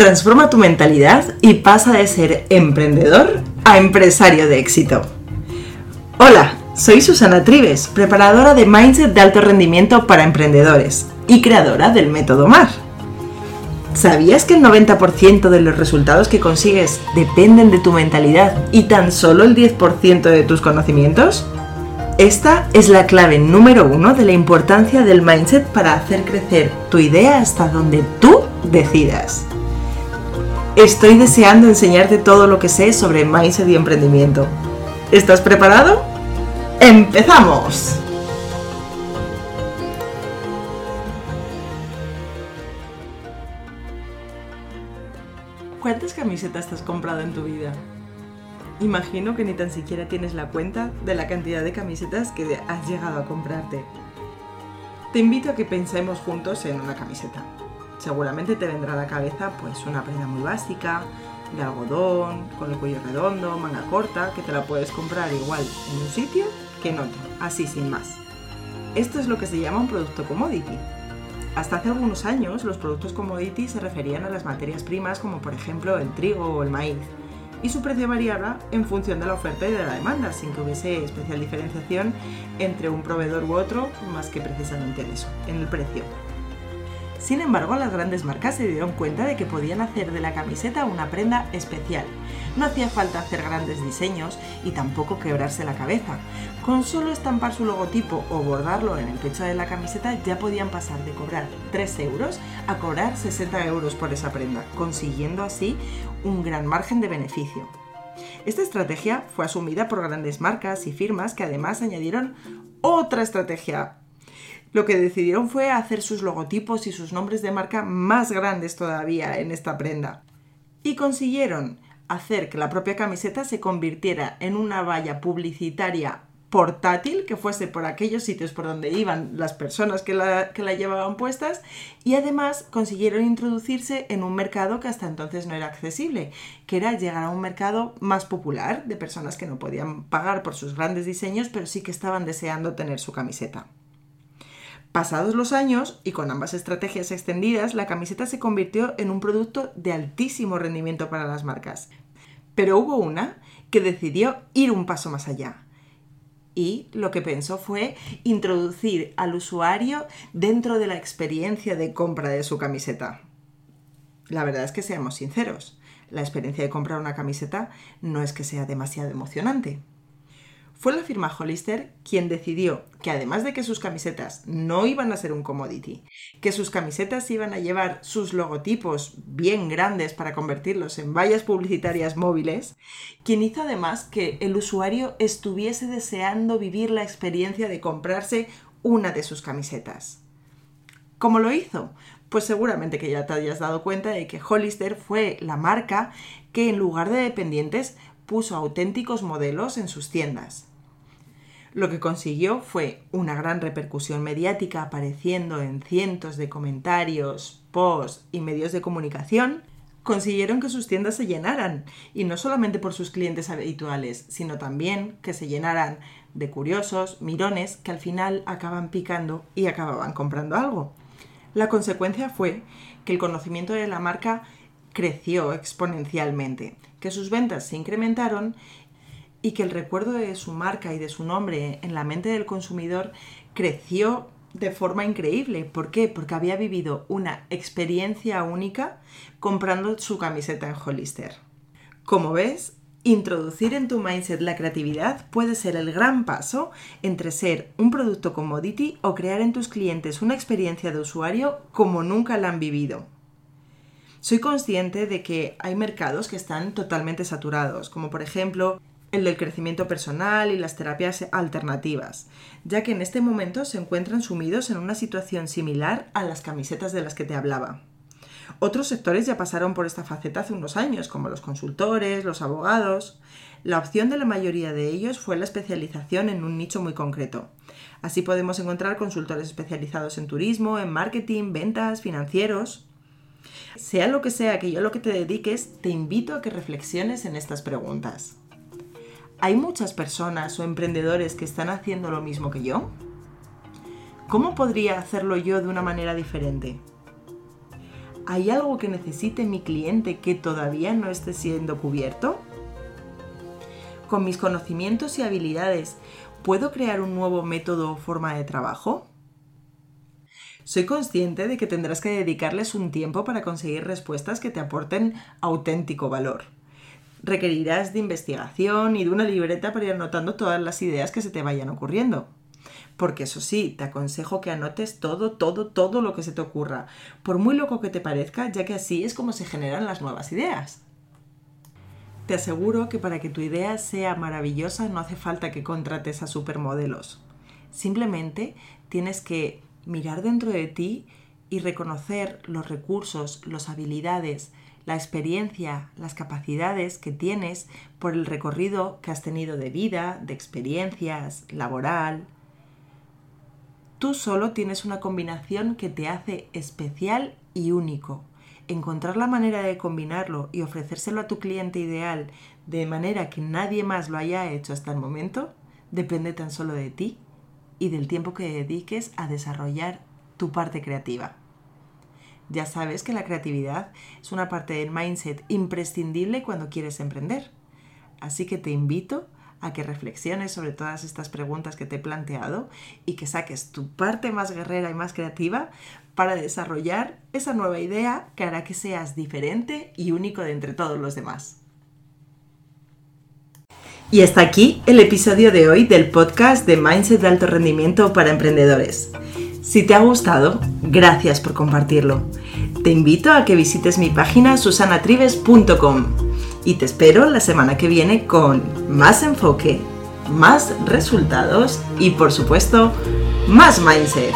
Transforma tu mentalidad y pasa de ser emprendedor a empresario de éxito. Hola, soy Susana Trives, preparadora de Mindset de alto rendimiento para emprendedores y creadora del método MAR. ¿Sabías que el 90% de los resultados que consigues dependen de tu mentalidad y tan solo el 10% de tus conocimientos? Esta es la clave número uno de la importancia del mindset para hacer crecer tu idea hasta donde tú decidas. Estoy deseando enseñarte todo lo que sé sobre mindset y emprendimiento. ¿Estás preparado? ¡Empezamos! ¿Cuántas camisetas has comprado en tu vida? Imagino que ni tan siquiera tienes la cuenta de la cantidad de camisetas que has llegado a comprarte. Te invito a que pensemos juntos en una camiseta seguramente te vendrá a la cabeza pues una prenda muy básica, de algodón, con el cuello redondo, manga corta, que te la puedes comprar igual en un sitio que en otro, así sin más. Esto es lo que se llama un producto commodity. Hasta hace algunos años los productos commodity se referían a las materias primas como por ejemplo el trigo o el maíz, y su precio variaba en función de la oferta y de la demanda, sin que hubiese especial diferenciación entre un proveedor u otro, más que precisamente en eso, en el precio. Sin embargo, las grandes marcas se dieron cuenta de que podían hacer de la camiseta una prenda especial. No hacía falta hacer grandes diseños y tampoco quebrarse la cabeza. Con solo estampar su logotipo o bordarlo en el pecho de la camiseta ya podían pasar de cobrar 3 euros a cobrar 60 euros por esa prenda, consiguiendo así un gran margen de beneficio. Esta estrategia fue asumida por grandes marcas y firmas que además añadieron otra estrategia lo que decidieron fue hacer sus logotipos y sus nombres de marca más grandes todavía en esta prenda. Y consiguieron hacer que la propia camiseta se convirtiera en una valla publicitaria portátil que fuese por aquellos sitios por donde iban las personas que la, que la, llevaban puestas y además consiguieron introducirse en un mercado que hasta entonces no era accesible, que era llegar a un mercado más popular de personas que no podían pagar por sus grandes diseños pero sí que estaban deseando tener su camiseta. Pasados los años, y con ambas estrategias extendidas, la camiseta se convirtió en un producto de altísimo rendimiento para las marcas. Pero hubo una que decidió ir un paso más allá. Y lo que pensó fue introducir al usuario dentro de la experiencia de compra de su camiseta. La verdad es que seamos sinceros, la experiencia de comprar una camiseta no es que sea demasiado emocionante. Fue la firma Hollister quien decidió que además de que sus camisetas no iban a ser un commodity, que sus camisetas iban a llevar sus logotipos bien grandes para convertirlos en vallas publicitarias móviles, quien hizo además que el usuario estuviese deseando vivir la experiencia de comprarse una de sus camisetas. ¿Cómo lo hizo? Pues seguramente que ya te hayas dado cuenta de que Hollister fue la marca que en lugar de dependientes puso auténticos modelos en sus tiendas. Lo que consiguió fue una gran repercusión mediática apareciendo en cientos de comentarios, posts y medios de comunicación. Consiguieron que sus tiendas se llenaran, y no solamente por sus clientes habituales, sino también que se llenaran de curiosos, mirones, que al final acaban picando y acababan comprando algo. La consecuencia fue que el conocimiento de la marca creció exponencialmente, que sus ventas se incrementaron y que el recuerdo de su marca y de su nombre en la mente del consumidor creció de forma increíble. ¿Por qué? Porque había vivido una experiencia única comprando su camiseta en Hollister. Como ves, introducir en tu mindset la creatividad puede ser el gran paso entre ser un producto commodity o crear en tus clientes una experiencia de usuario como nunca la han vivido. Soy consciente de que hay mercados que están totalmente saturados, como por ejemplo el del crecimiento personal y las terapias alternativas, ya que en este momento se encuentran sumidos en una situación similar a las camisetas de las que te hablaba. Otros sectores ya pasaron por esta faceta hace unos años, como los consultores, los abogados. La opción de la mayoría de ellos fue la especialización en un nicho muy concreto. Así podemos encontrar consultores especializados en turismo, en marketing, ventas, financieros. Sea lo que sea que yo lo que te dediques, te invito a que reflexiones en estas preguntas. ¿Hay muchas personas o emprendedores que están haciendo lo mismo que yo? ¿Cómo podría hacerlo yo de una manera diferente? ¿Hay algo que necesite mi cliente que todavía no esté siendo cubierto? Con mis conocimientos y habilidades, ¿puedo crear un nuevo método o forma de trabajo? Soy consciente de que tendrás que dedicarles un tiempo para conseguir respuestas que te aporten auténtico valor. Requerirás de investigación y de una libreta para ir anotando todas las ideas que se te vayan ocurriendo. Porque eso sí, te aconsejo que anotes todo, todo, todo lo que se te ocurra, por muy loco que te parezca, ya que así es como se generan las nuevas ideas. Te aseguro que para que tu idea sea maravillosa no hace falta que contrates a supermodelos. Simplemente tienes que mirar dentro de ti y reconocer los recursos, las habilidades, la experiencia, las capacidades que tienes por el recorrido que has tenido de vida, de experiencias, laboral. Tú solo tienes una combinación que te hace especial y único. Encontrar la manera de combinarlo y ofrecérselo a tu cliente ideal de manera que nadie más lo haya hecho hasta el momento depende tan solo de ti y del tiempo que dediques a desarrollar tu parte creativa. Ya sabes que la creatividad es una parte del mindset imprescindible cuando quieres emprender. Así que te invito a que reflexiones sobre todas estas preguntas que te he planteado y que saques tu parte más guerrera y más creativa para desarrollar esa nueva idea que hará que seas diferente y único de entre todos los demás. Y hasta aquí el episodio de hoy del podcast de Mindset de Alto Rendimiento para Emprendedores. Si te ha gustado, gracias por compartirlo. Te invito a que visites mi página susanatrives.com y te espero la semana que viene con más enfoque, más resultados y por supuesto más mindset.